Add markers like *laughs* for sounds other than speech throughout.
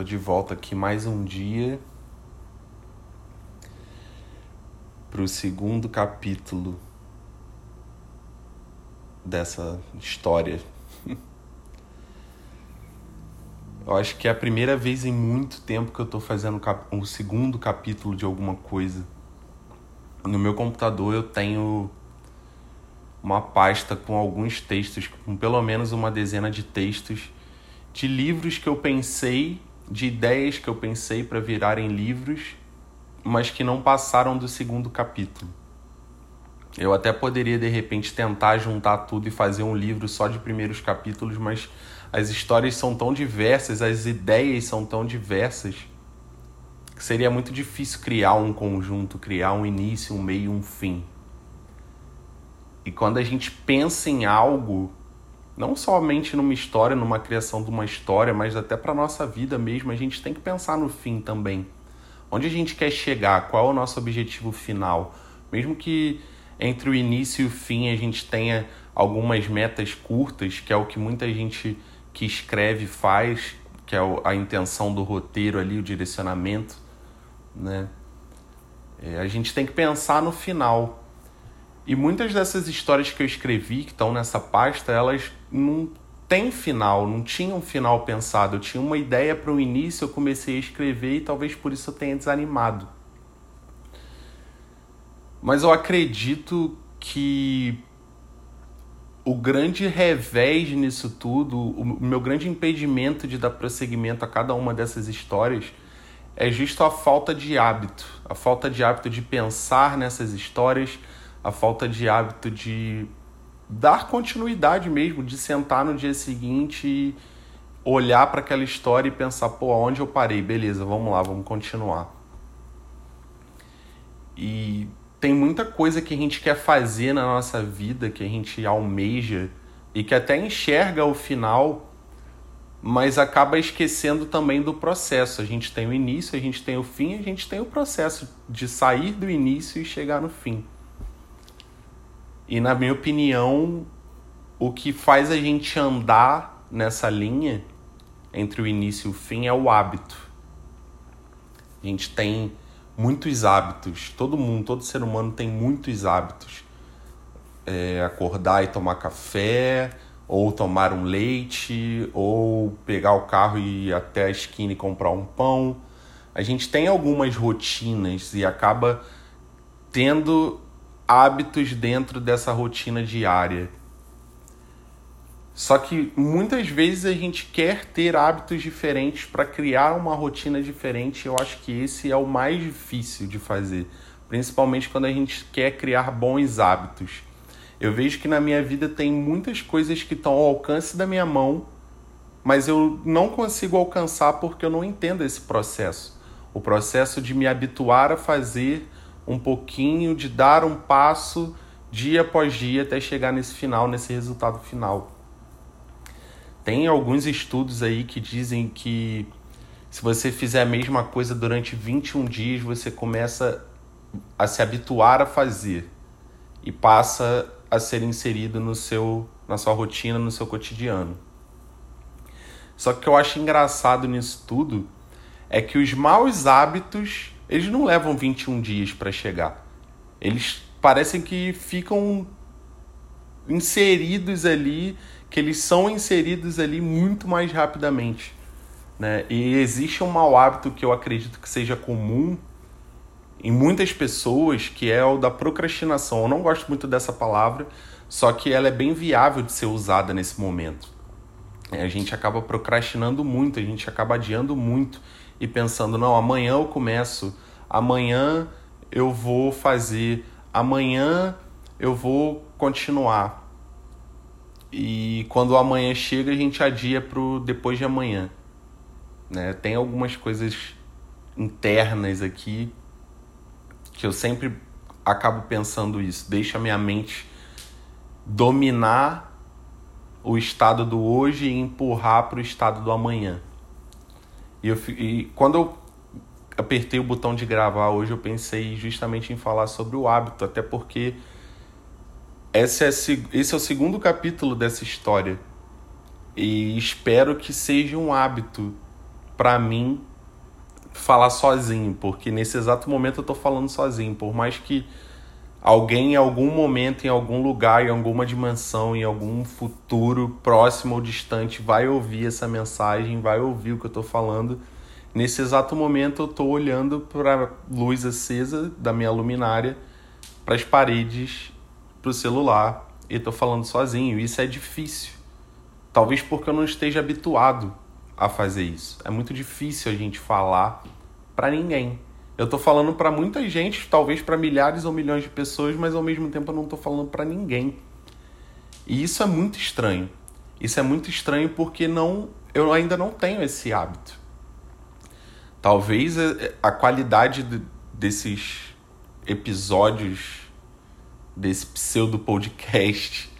Tô de volta aqui mais um dia para o segundo capítulo dessa história. *laughs* Eu acho que é a primeira vez em muito tempo que eu tô fazendo um segundo capítulo de alguma coisa. No meu computador eu tenho uma pasta com alguns textos, com pelo menos uma dezena de textos de livros que eu pensei de ideias que eu pensei para virarem livros, mas que não passaram do segundo capítulo. Eu até poderia de repente tentar juntar tudo e fazer um livro só de primeiros capítulos, mas as histórias são tão diversas, as ideias são tão diversas, que seria muito difícil criar um conjunto, criar um início, um meio, um fim. E quando a gente pensa em algo, não somente numa história, numa criação de uma história, mas até para nossa vida mesmo, a gente tem que pensar no fim também. Onde a gente quer chegar? Qual é o nosso objetivo final? Mesmo que entre o início e o fim a gente tenha algumas metas curtas, que é o que muita gente que escreve faz, que é a intenção do roteiro ali, o direcionamento, né? É, a gente tem que pensar no final. E muitas dessas histórias que eu escrevi, que estão nessa pasta, elas não têm final, não tinham um final pensado. Eu tinha uma ideia para o início, eu comecei a escrever e talvez por isso eu tenha desanimado. Mas eu acredito que o grande revés nisso tudo, o meu grande impedimento de dar prosseguimento a cada uma dessas histórias é justo a falta de hábito, a falta de hábito de pensar nessas histórias a falta de hábito de dar continuidade mesmo, de sentar no dia seguinte e olhar para aquela história e pensar, pô, aonde eu parei? Beleza, vamos lá, vamos continuar. E tem muita coisa que a gente quer fazer na nossa vida, que a gente almeja e que até enxerga o final, mas acaba esquecendo também do processo. A gente tem o início, a gente tem o fim, a gente tem o processo de sair do início e chegar no fim. E na minha opinião, o que faz a gente andar nessa linha entre o início e o fim é o hábito. A gente tem muitos hábitos, todo mundo, todo ser humano tem muitos hábitos. É, acordar e tomar café, ou tomar um leite, ou pegar o carro e ir até a esquina e comprar um pão. A gente tem algumas rotinas e acaba tendo hábitos dentro dessa rotina diária. Só que muitas vezes a gente quer ter hábitos diferentes para criar uma rotina diferente. Eu acho que esse é o mais difícil de fazer, principalmente quando a gente quer criar bons hábitos. Eu vejo que na minha vida tem muitas coisas que estão ao alcance da minha mão, mas eu não consigo alcançar porque eu não entendo esse processo. O processo de me habituar a fazer um pouquinho, de dar um passo dia após dia até chegar nesse final, nesse resultado final. Tem alguns estudos aí que dizem que se você fizer a mesma coisa durante 21 dias, você começa a se habituar a fazer e passa a ser inserido no seu na sua rotina, no seu cotidiano. Só que eu acho engraçado nisso tudo é que os maus hábitos eles não levam 21 dias para chegar. Eles parecem que ficam inseridos ali, que eles são inseridos ali muito mais rapidamente. Né? E existe um mau hábito que eu acredito que seja comum em muitas pessoas, que é o da procrastinação. Eu não gosto muito dessa palavra, só que ela é bem viável de ser usada nesse momento. A gente acaba procrastinando muito, a gente acaba adiando muito e pensando, não, amanhã eu começo, amanhã eu vou fazer, amanhã eu vou continuar. E quando amanhã chega, a gente adia pro depois de amanhã. Né? Tem algumas coisas internas aqui que eu sempre acabo pensando isso. Deixa minha mente dominar o estado do hoje e empurrar para o estado do amanhã. E, eu, e quando eu apertei o botão de gravar hoje, eu pensei justamente em falar sobre o hábito, até porque esse é, esse é o segundo capítulo dessa história. E espero que seja um hábito para mim falar sozinho, porque nesse exato momento eu tô falando sozinho, por mais que alguém em algum momento, em algum lugar, em alguma dimensão, em algum futuro próximo ou distante vai ouvir essa mensagem, vai ouvir o que eu tô falando. Nesse exato momento eu tô olhando para a luz acesa da minha luminária, para as paredes, para o celular e tô falando sozinho. Isso é difícil. Talvez porque eu não esteja habituado a fazer isso. É muito difícil a gente falar para ninguém. Eu tô falando para muita gente, talvez para milhares ou milhões de pessoas, mas ao mesmo tempo eu não tô falando para ninguém. E isso é muito estranho. Isso é muito estranho porque não eu ainda não tenho esse hábito. Talvez a qualidade desses episódios desse pseudo podcast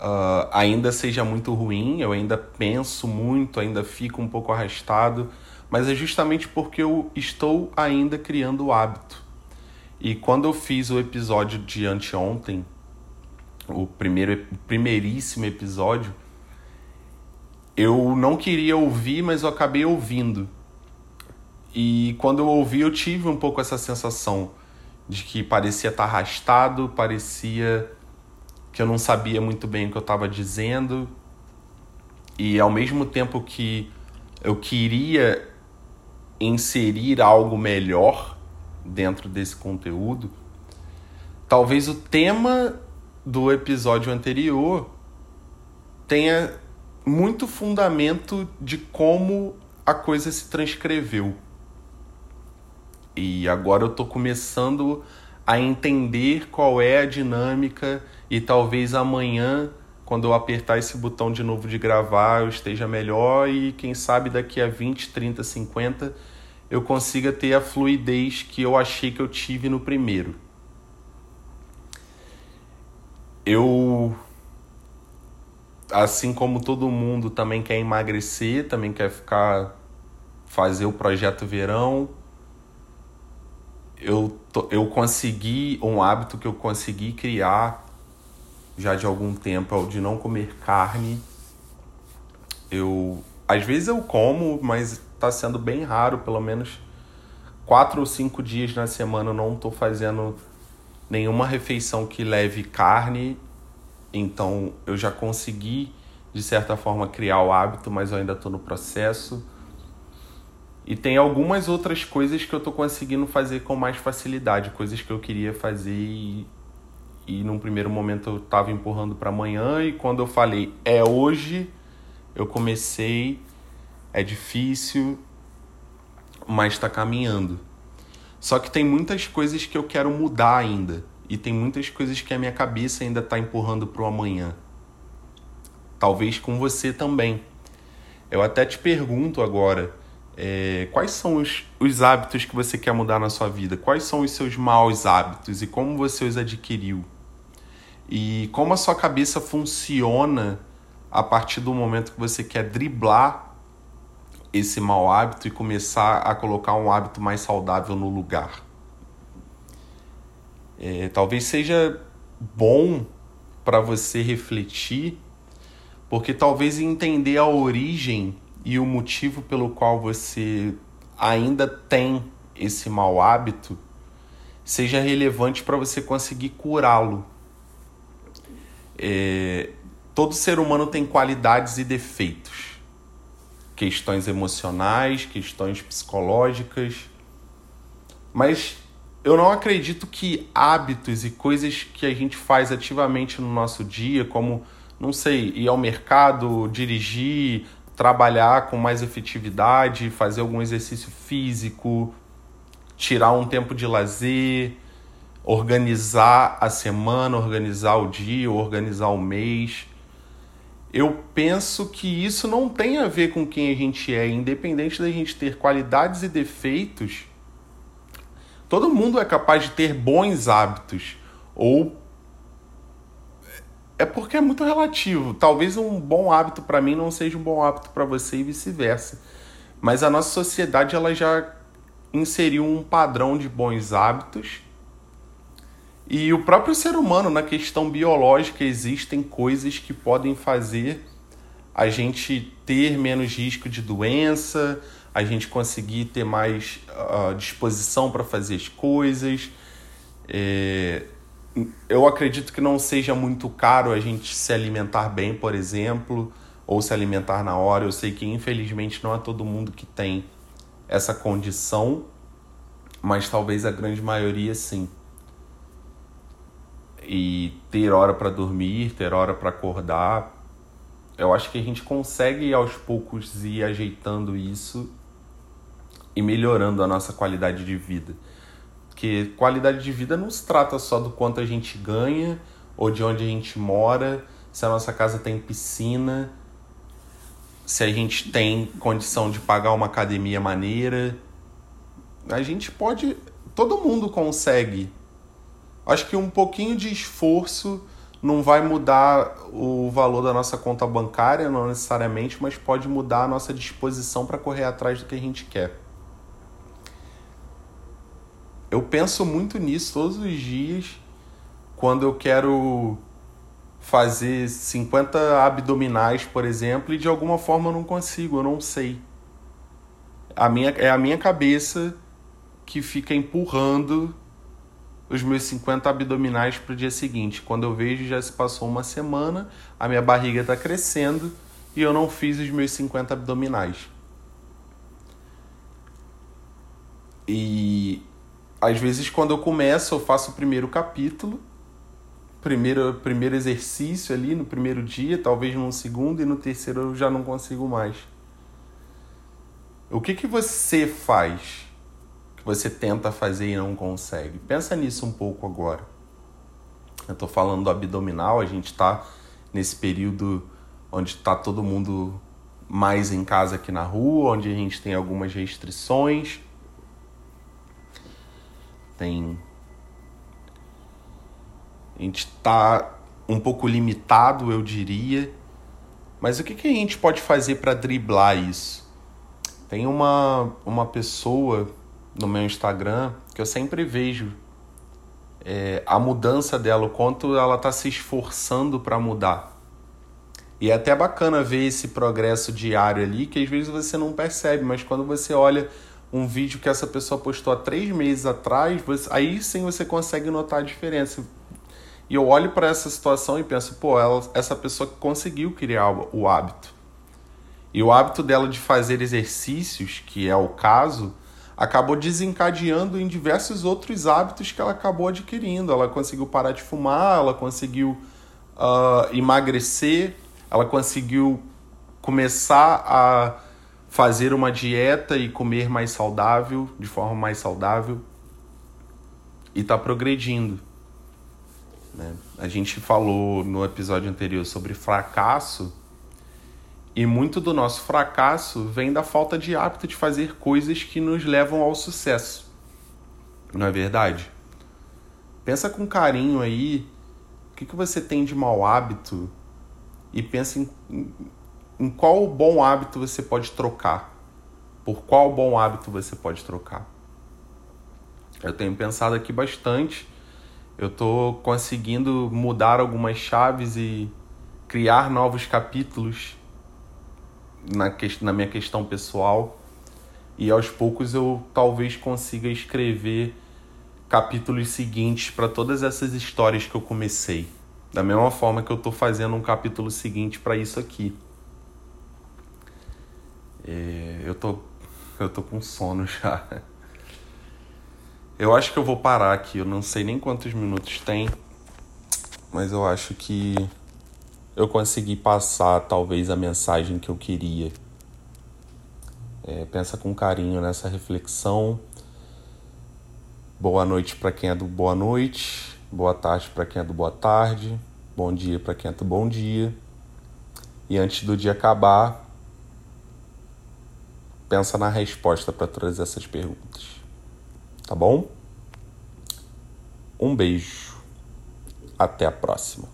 uh, ainda seja muito ruim, eu ainda penso muito, ainda fico um pouco arrastado, mas é justamente porque eu estou ainda criando o hábito. E quando eu fiz o episódio de anteontem, o primeiro, primeiríssimo episódio, eu não queria ouvir, mas eu acabei ouvindo. E quando eu ouvi, eu tive um pouco essa sensação de que parecia estar arrastado, parecia que eu não sabia muito bem o que eu estava dizendo. E ao mesmo tempo que eu queria inserir algo melhor dentro desse conteúdo, talvez o tema do episódio anterior tenha muito fundamento de como a coisa se transcreveu. E agora eu estou começando a entender qual é a dinâmica e talvez amanhã, quando eu apertar esse botão de novo de gravar, eu esteja melhor e quem sabe daqui a 20, 30, 50 eu consiga ter a fluidez que eu achei que eu tive no primeiro. Eu assim como todo mundo também quer emagrecer, também quer ficar fazer o projeto verão, eu, eu consegui um hábito que eu consegui criar já de algum tempo é o de não comer carne. Eu às vezes eu como, mas está sendo bem raro, pelo menos quatro ou cinco dias na semana eu não estou fazendo nenhuma refeição que leve carne. Então eu já consegui de certa forma criar o hábito, mas eu ainda estou no processo. E tem algumas outras coisas que eu tô conseguindo fazer com mais facilidade, coisas que eu queria fazer e, e num primeiro momento eu tava empurrando para amanhã e quando eu falei é hoje, eu comecei, é difícil, mas está caminhando. Só que tem muitas coisas que eu quero mudar ainda e tem muitas coisas que a minha cabeça ainda está empurrando para o amanhã. Talvez com você também. Eu até te pergunto agora, é, quais são os, os hábitos que você quer mudar na sua vida? Quais são os seus maus hábitos e como você os adquiriu? E como a sua cabeça funciona a partir do momento que você quer driblar esse mau hábito e começar a colocar um hábito mais saudável no lugar? É, talvez seja bom para você refletir, porque talvez entender a origem e o motivo pelo qual você ainda tem esse mau hábito seja relevante para você conseguir curá-lo. É, todo ser humano tem qualidades e defeitos, questões emocionais, questões psicológicas, mas eu não acredito que hábitos e coisas que a gente faz ativamente no nosso dia, como, não sei, ir ao mercado, dirigir, trabalhar com mais efetividade, fazer algum exercício físico, tirar um tempo de lazer, organizar a semana, organizar o dia, organizar o mês. Eu penso que isso não tem a ver com quem a gente é, independente da gente ter qualidades e defeitos. Todo mundo é capaz de ter bons hábitos ou é porque é muito relativo. Talvez um bom hábito para mim não seja um bom hábito para você e vice-versa. Mas a nossa sociedade ela já inseriu um padrão de bons hábitos. E o próprio ser humano, na questão biológica, existem coisas que podem fazer a gente ter menos risco de doença, a gente conseguir ter mais uh, disposição para fazer as coisas. É, eu acredito que não seja muito caro a gente se alimentar bem, por exemplo, ou se alimentar na hora. Eu sei que infelizmente não é todo mundo que tem essa condição, mas talvez a grande maioria sim. E ter hora para dormir, ter hora para acordar, eu acho que a gente consegue aos poucos ir ajeitando isso e melhorando a nossa qualidade de vida. Porque qualidade de vida não se trata só do quanto a gente ganha ou de onde a gente mora, se a nossa casa tem piscina, se a gente tem condição de pagar uma academia maneira. A gente pode. Todo mundo consegue. Acho que um pouquinho de esforço não vai mudar o valor da nossa conta bancária, não necessariamente, mas pode mudar a nossa disposição para correr atrás do que a gente quer eu penso muito nisso todos os dias quando eu quero fazer 50 abdominais, por exemplo, e de alguma forma eu não consigo, eu não sei. A minha, é a minha cabeça que fica empurrando os meus 50 abdominais para o dia seguinte. Quando eu vejo, já se passou uma semana, a minha barriga está crescendo e eu não fiz os meus 50 abdominais. E às vezes quando eu começo, eu faço o primeiro capítulo, primeiro, primeiro exercício ali no primeiro dia, talvez no segundo, e no terceiro eu já não consigo mais. O que, que você faz que você tenta fazer e não consegue? Pensa nisso um pouco agora. Eu estou falando do abdominal, a gente está nesse período onde está todo mundo mais em casa aqui na rua, onde a gente tem algumas restrições tem. A gente está um pouco limitado, eu diria. Mas o que, que a gente pode fazer para driblar isso? Tem uma, uma pessoa no meu Instagram que eu sempre vejo é, a mudança dela, o quanto ela está se esforçando para mudar. E é até bacana ver esse progresso diário ali, que às vezes você não percebe, mas quando você olha um vídeo que essa pessoa postou há três meses atrás, você, aí sim você consegue notar a diferença. E eu olho para essa situação e penso, pô, ela, essa pessoa conseguiu criar o, o hábito. E o hábito dela de fazer exercícios, que é o caso, acabou desencadeando em diversos outros hábitos que ela acabou adquirindo. Ela conseguiu parar de fumar, ela conseguiu uh, emagrecer, ela conseguiu começar a fazer uma dieta e comer mais saudável, de forma mais saudável, e tá progredindo. Né? A gente falou no episódio anterior sobre fracasso, e muito do nosso fracasso vem da falta de hábito de fazer coisas que nos levam ao sucesso. Não é verdade? Pensa com carinho aí o que, que você tem de mau hábito e pensa em em qual bom hábito você pode trocar? Por qual bom hábito você pode trocar? Eu tenho pensado aqui bastante. Eu estou conseguindo mudar algumas chaves e criar novos capítulos na, que, na minha questão pessoal. E aos poucos eu talvez consiga escrever capítulos seguintes para todas essas histórias que eu comecei. Da mesma forma que eu estou fazendo um capítulo seguinte para isso aqui. É, eu tô eu tô com sono já. Eu acho que eu vou parar aqui. Eu não sei nem quantos minutos tem, mas eu acho que eu consegui passar talvez a mensagem que eu queria. É, pensa com carinho nessa reflexão. Boa noite para quem é do boa noite, boa tarde para quem é do boa tarde, bom dia para quem é do bom dia. E antes do dia acabar, pensa na resposta para todas essas perguntas. Tá bom? Um beijo. Até a próxima.